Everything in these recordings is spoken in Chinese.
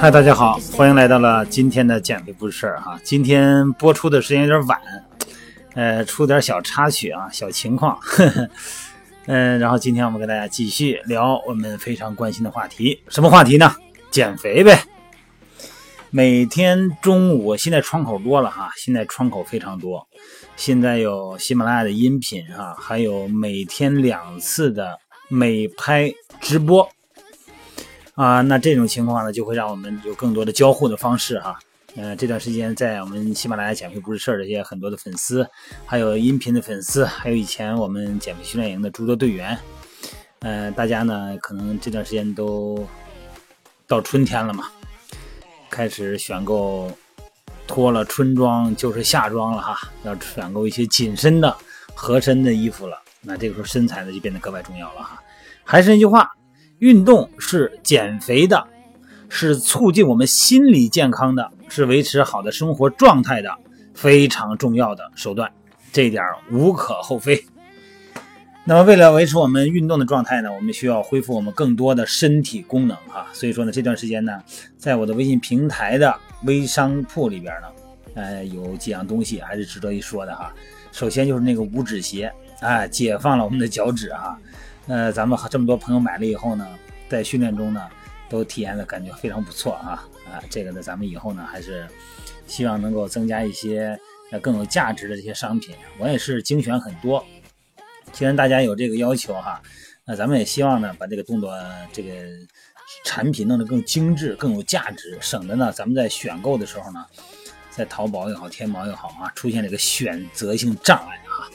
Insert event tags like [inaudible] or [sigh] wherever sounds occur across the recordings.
嗨，大家好，欢迎来到了今天的减肥不是事儿哈。今天播出的时间有点晚，呃，出点小插曲啊，小情况，呵呵。嗯，然后今天我们跟大家继续聊我们非常关心的话题，什么话题呢？减肥呗。每天中午，现在窗口多了哈，现在窗口非常多。现在有喜马拉雅的音频哈，还有每天两次的美拍直播啊。那这种情况呢，就会让我们有更多的交互的方式哈。呃，这段时间在我们喜马拉雅减肥不是事儿这些很多的粉丝，还有音频的粉丝，还有以前我们减肥训练营的诸多队员，呃，大家呢可能这段时间都到春天了嘛，开始选购脱了春装就是夏装了哈，要选购一些紧身的、合身的衣服了。那这个时候身材呢就变得格外重要了哈。还是那句话，运动是减肥的，是促进我们心理健康的。是维持好的生活状态的非常重要的手段，这一点无可厚非。那么，为了维持我们运动的状态呢，我们需要恢复我们更多的身体功能哈。所以说呢，这段时间呢，在我的微信平台的微商铺里边呢，呃，有几样东西还是值得一说的哈。首先就是那个五指鞋，啊，解放了我们的脚趾哈。呃，咱们这么多朋友买了以后呢，在训练中呢，都体验的感觉非常不错啊。啊，这个呢，咱们以后呢，还是希望能够增加一些呃更有价值的这些商品。我也是精选很多，既然大家有这个要求哈，那咱们也希望呢，把这个动作这个产品弄得更精致、更有价值，省得呢，咱们在选购的时候呢，在淘宝也好、天猫也好啊，出现这个选择性障碍哈。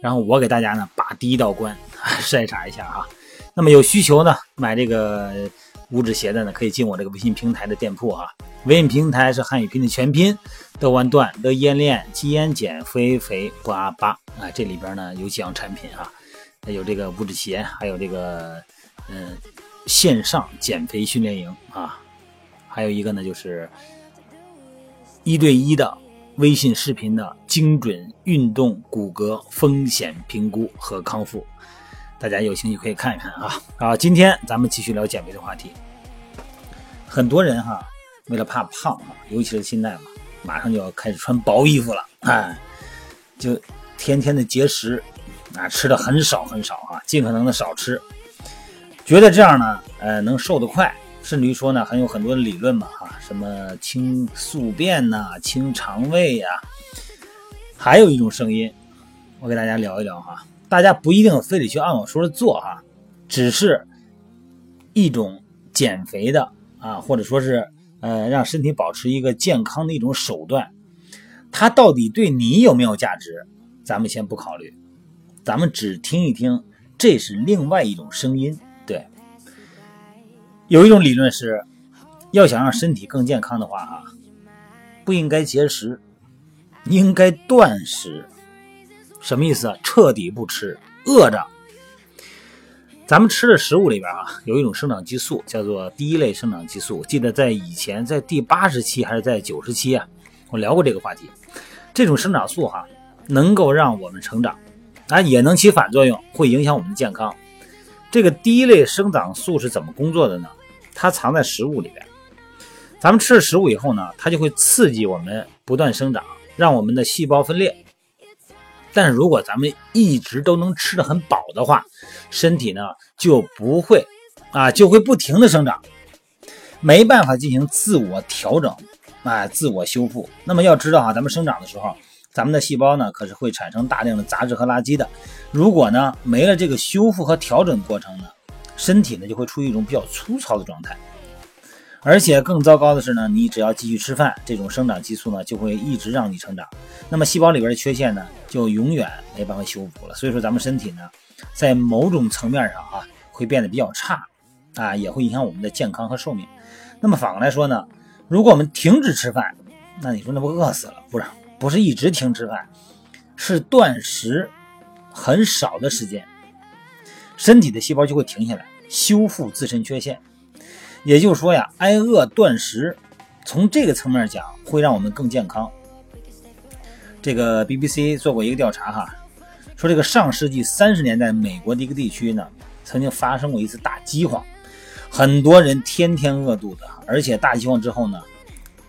然后我给大家呢，把第一道关 [laughs] 筛查一下啊。那么有需求呢，买这个。五指鞋的呢，可以进我这个微信平台的店铺啊。微信平台是汉语拼音的全拼，的完段的烟练肌烟减肥肥八八啊。这里边呢有几样产品啊，有这个五指鞋，还有这个嗯线上减肥训练营啊，还有一个呢就是一对一的微信视频的精准运动骨骼风险评估和康复。大家有兴趣可以看一看啊！啊，今天咱们继续聊减肥的话题。很多人哈，为了怕胖啊，尤其是现在嘛，马上就要开始穿薄衣服了，哎，就天天的节食啊，吃的很少很少啊，尽可能的少吃，觉得这样呢，呃，能瘦得快，甚至于说呢，还有很多理论嘛，什么清宿便呐，清肠胃呀，还有一种声音，我给大家聊一聊哈。大家不一定非得去按我说的做哈，只是一种减肥的啊，或者说是呃让身体保持一个健康的一种手段。它到底对你有没有价值，咱们先不考虑，咱们只听一听，这是另外一种声音。对，有一种理论是，要想让身体更健康的话哈，不应该节食，应该断食。什么意思啊？彻底不吃，饿着。咱们吃的食物里边啊，有一种生长激素，叫做第一类生长激素。记得在以前，在第八十期还是在九十期啊，我聊过这个话题。这种生长素哈，能够让我们成长，啊，也能起反作用，会影响我们的健康。这个第一类生长素是怎么工作的呢？它藏在食物里边。咱们吃了食物以后呢，它就会刺激我们不断生长，让我们的细胞分裂。但是如果咱们一直都能吃的很饱的话，身体呢就不会啊，就会不停的生长，没办法进行自我调整，啊，自我修复。那么要知道啊，咱们生长的时候，咱们的细胞呢可是会产生大量的杂质和垃圾的。如果呢没了这个修复和调整过程呢，身体呢就会处于一种比较粗糙的状态。而且更糟糕的是呢，你只要继续吃饭，这种生长激素呢就会一直让你成长，那么细胞里边的缺陷呢就永远没办法修复了。所以说咱们身体呢，在某种层面上啊会变得比较差，啊也会影响我们的健康和寿命。那么反过来说呢，如果我们停止吃饭，那你说那不饿死了？不是，不是一直停吃饭，是断食很少的时间，身体的细胞就会停下来修复自身缺陷。也就是说呀，挨饿断食，从这个层面讲，会让我们更健康。这个 BBC 做过一个调查哈，说这个上世纪三十年代美国的一个地区呢，曾经发生过一次大饥荒，很多人天天饿肚子，而且大饥荒之后呢，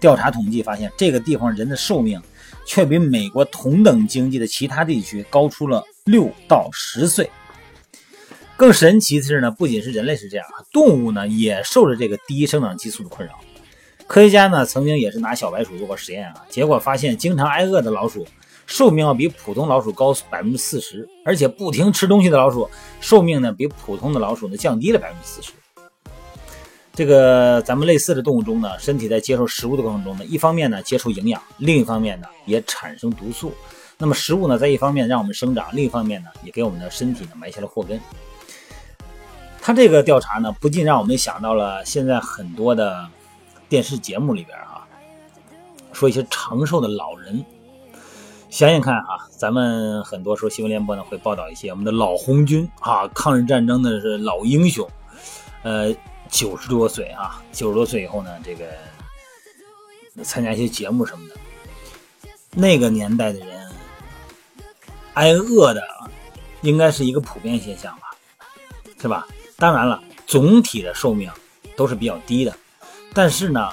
调查统计发现，这个地方人的寿命却比美国同等经济的其他地区高出了六到十岁。更神奇的是呢，不仅是人类是这样，动物呢也受着这个低生长激素的困扰。科学家呢曾经也是拿小白鼠做过实验啊，结果发现经常挨饿的老鼠寿命要比普通老鼠高百分之四十，而且不停吃东西的老鼠寿命呢比普通的老鼠呢降低了百分之四十。这个咱们类似的动物中呢，身体在接受食物的过程中呢，一方面呢接受营养，另一方面呢也产生毒素。那么食物呢在一方面让我们生长，另一方面呢也给我们的身体呢埋下了祸根。他这个调查呢，不禁让我们想到了现在很多的。电视节目里边啊，说一些长寿的老人，想想看啊，咱们很多时候新闻联播呢会报道一些我们的老红军啊，抗日战争的是老英雄，呃，九十多岁啊，九十多岁以后呢，这个参加一些节目什么的，那个年代的人挨饿的应该是一个普遍现象吧，是吧？当然了，总体的寿命都是比较低的。但是呢，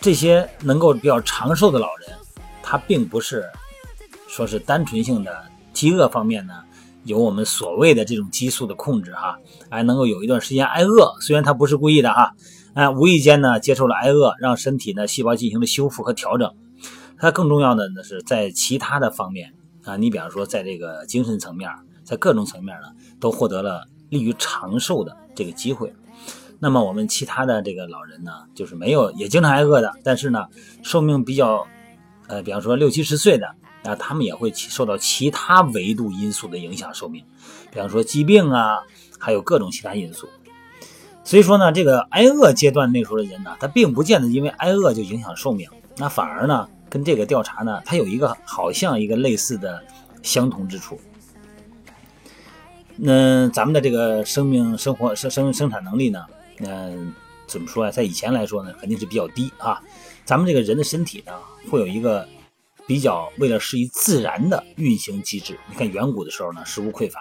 这些能够比较长寿的老人，他并不是说是单纯性的饥饿方面呢，有我们所谓的这种激素的控制哈，哎，能够有一段时间挨饿，虽然他不是故意的哈，哎，无意间呢接受了挨饿，让身体呢细胞进行了修复和调整。他更重要的呢是在其他的方面啊，你比方说在这个精神层面，在各种层面呢，都获得了利于长寿的这个机会。那么我们其他的这个老人呢，就是没有也经常挨饿的，但是呢，寿命比较，呃，比方说六七十岁的，啊，他们也会受到其他维度因素的影响寿命，比方说疾病啊，还有各种其他因素。所以说呢，这个挨饿阶段那时候的人呢，他并不见得因为挨饿就影响寿命，那反而呢，跟这个调查呢，它有一个好像一个类似的相同之处。那咱们的这个生命、生活、生生生产能力呢？嗯，怎么说呀？在以前来说呢，肯定是比较低啊。咱们这个人的身体呢，会有一个比较为了适应自然的运行机制。你看远古的时候呢，食物匮乏，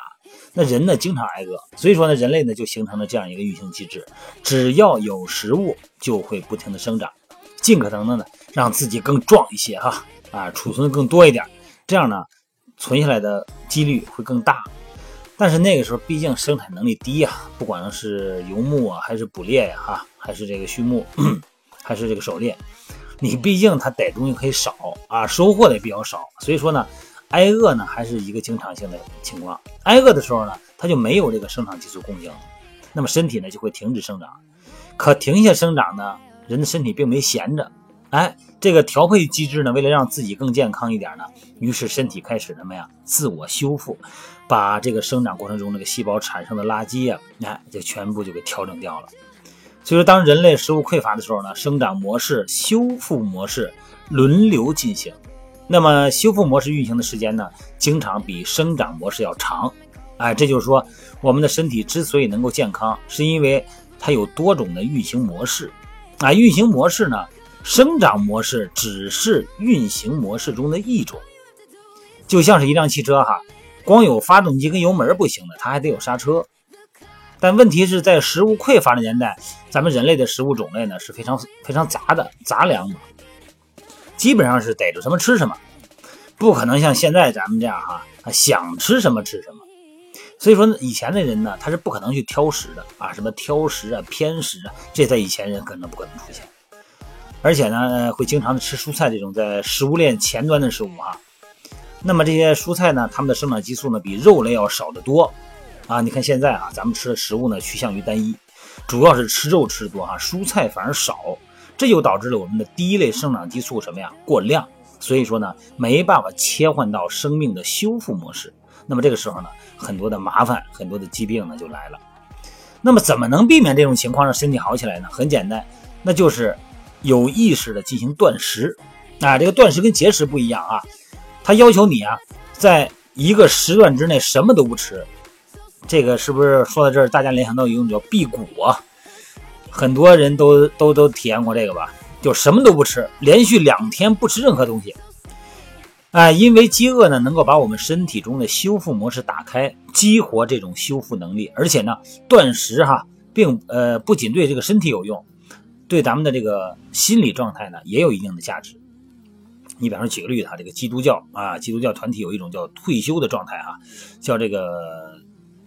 那人呢经常挨饿，所以说呢，人类呢就形成了这样一个运行机制：只要有食物，就会不停的生长，尽可能的呢让自己更壮一些哈啊，储存的更多一点，这样呢存下来的几率会更大。但是那个时候毕竟生产能力低呀，不管是游牧啊，还是捕猎呀，哈，还是这个畜牧，[clears throat] 还是这个狩猎，你毕竟它逮东西可以少啊，收获的也比较少，所以说呢，挨饿呢还是一个经常性的情况。挨饿的时候呢，它就没有这个生长激素供应，那么身体呢就会停止生长。可停下生长呢，人的身体并没闲着，哎，这个调配机制呢，为了让自己更健康一点呢，于是身体开始什么呀，自我修复。把这个生长过程中那个细胞产生的垃圾啊，哎，就全部就给调整掉了。所以说，当人类食物匮乏的时候呢，生长模式、修复模式轮流进行。那么，修复模式运行的时间呢，经常比生长模式要长。哎，这就是说，我们的身体之所以能够健康，是因为它有多种的运行模式。啊，运行模式呢，生长模式只是运行模式中的一种，就像是一辆汽车哈。光有发动机跟油门不行的，它还得有刹车。但问题是在食物匮乏的年代，咱们人类的食物种类呢是非常非常杂的杂粮嘛，基本上是逮着什么吃什么，不可能像现在咱们这样哈，想吃什么吃什么。所以说以前的人呢，他是不可能去挑食的啊，什么挑食啊、偏食啊，这在以前人根本不可能出现。而且呢，会经常的吃蔬菜这种在食物链前端的食物哈。那么这些蔬菜呢，它们的生长激素呢比肉类要少得多，啊，你看现在啊，咱们吃的食物呢趋向于单一，主要是吃肉吃的多哈，蔬菜反而少，这就导致了我们的第一类生长激素什么呀过量，所以说呢没办法切换到生命的修复模式，那么这个时候呢，很多的麻烦，很多的疾病呢就来了。那么怎么能避免这种情况让身体好起来呢？很简单，那就是有意识的进行断食，啊，这个断食跟节食不一样啊。它要求你啊，在一个时段之内什么都不吃，这个是不是说到这儿，大家联想到一种叫辟谷啊？很多人都都都体验过这个吧？就什么都不吃，连续两天不吃任何东西。哎，因为饥饿呢，能够把我们身体中的修复模式打开，激活这种修复能力。而且呢，断食哈，并呃不仅对这个身体有用，对咱们的这个心理状态呢也有一定的价值。你比方说举个例子哈，这个基督教啊，基督教团体有一种叫退休的状态哈，叫这个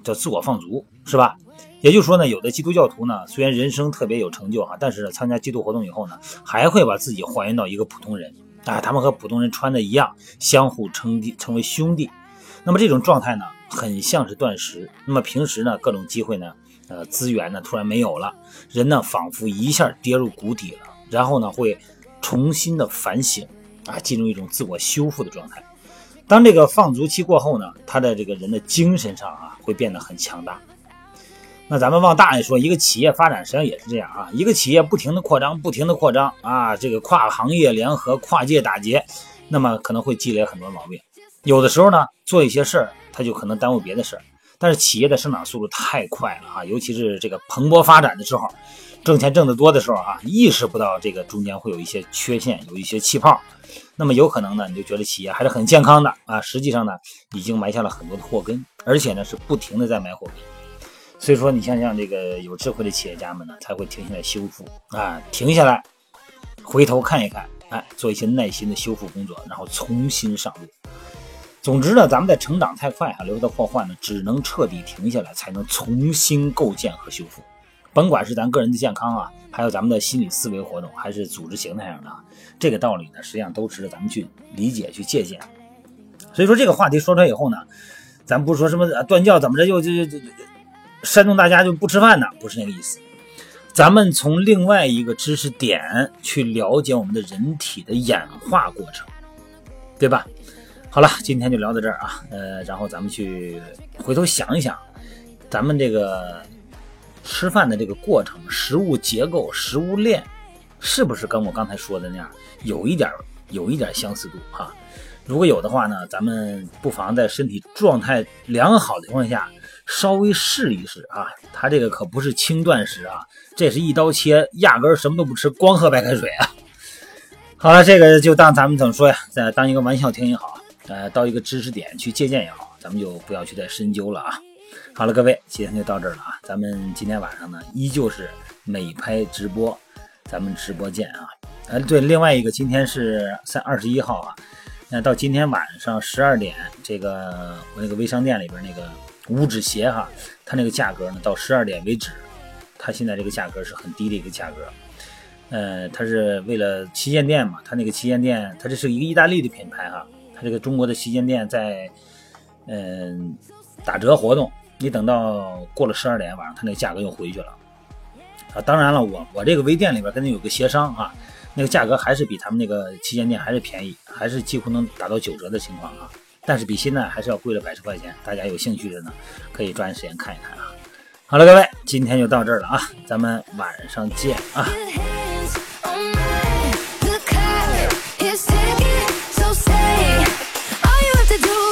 叫自我放逐，是吧？也就是说呢，有的基督教徒呢，虽然人生特别有成就哈，但是呢参加基督活动以后呢，还会把自己还原到一个普通人。啊，他们和普通人穿的一样，相互称弟，成为兄弟。那么这种状态呢，很像是断食。那么平时呢，各种机会呢，呃，资源呢，突然没有了，人呢，仿佛一下跌入谷底了。然后呢，会重新的反省，啊，进入一种自我修复的状态。当这个放逐期过后呢，他的这个人的精神上啊，会变得很强大。那咱们往大里说，一个企业发展实际上也是这样啊，一个企业不停的扩张，不停的扩张啊，这个跨行业联合、跨界打劫，那么可能会积累很多毛病。有的时候呢，做一些事儿，他就可能耽误别的事儿。但是企业的生长速度太快了啊，尤其是这个蓬勃发展的时候，挣钱挣得多的时候啊，意识不到这个中间会有一些缺陷，有一些气泡。那么有可能呢，你就觉得企业还是很健康的啊，实际上呢，已经埋下了很多的祸根，而且呢，是不停的在埋祸根。所以说，你像像这个有智慧的企业家们呢，才会停下来修复啊，停下来，回头看一看，哎，做一些耐心的修复工作，然后重新上路。总之呢，咱们在成长太快啊，留下的祸患呢，只能彻底停下来，才能重新构建和修复。甭管是咱个人的健康啊，还有咱们的心理思维活动，还是组织形态上的，这个道理呢，实际上都值得咱们去理解、去借鉴。所以说，这个话题说出来以后呢，咱不是说什么断教怎么着，又就就就。煽动大家就不吃饭呢？不是那个意思。咱们从另外一个知识点去了解我们的人体的演化过程，对吧？好了，今天就聊到这儿啊。呃，然后咱们去回头想一想，咱们这个吃饭的这个过程、食物结构、食物链，是不是跟我刚才说的那样，有一点有一点相似度哈？如果有的话呢，咱们不妨在身体状态良好的情况下。稍微试一试啊，他这个可不是轻断食啊，这是一刀切，压根什么都不吃，光喝白开水啊。好了，这个就当咱们怎么说呀，再当一个玩笑听也好，呃，到一个知识点去借鉴也好，咱们就不要去再深究了啊。好了，各位，今天就到这儿了啊，咱们今天晚上呢依旧是美拍直播，咱们直播见啊。呃，对，另外一个今天是三二十一号啊，那到今天晚上十二点，这个我那个微商店里边那个。五指鞋哈，它那个价格呢，到十二点为止，它现在这个价格是很低的一个价格。呃，它是为了旗舰店嘛，它那个旗舰店，它这是一个意大利的品牌哈，这个中国的旗舰店在嗯打折活动，你等到过了十二点晚上，它那个价格又回去了。啊，当然了，我我这个微店里边跟他有个协商啊，那个价格还是比他们那个旗舰店还是便宜，还是几乎能打到九折的情况啊。但是比现在还是要贵了百十块钱，大家有兴趣的呢，可以抓紧时间看一看啊。好了，各位，今天就到这儿了啊，咱们晚上见啊。to do.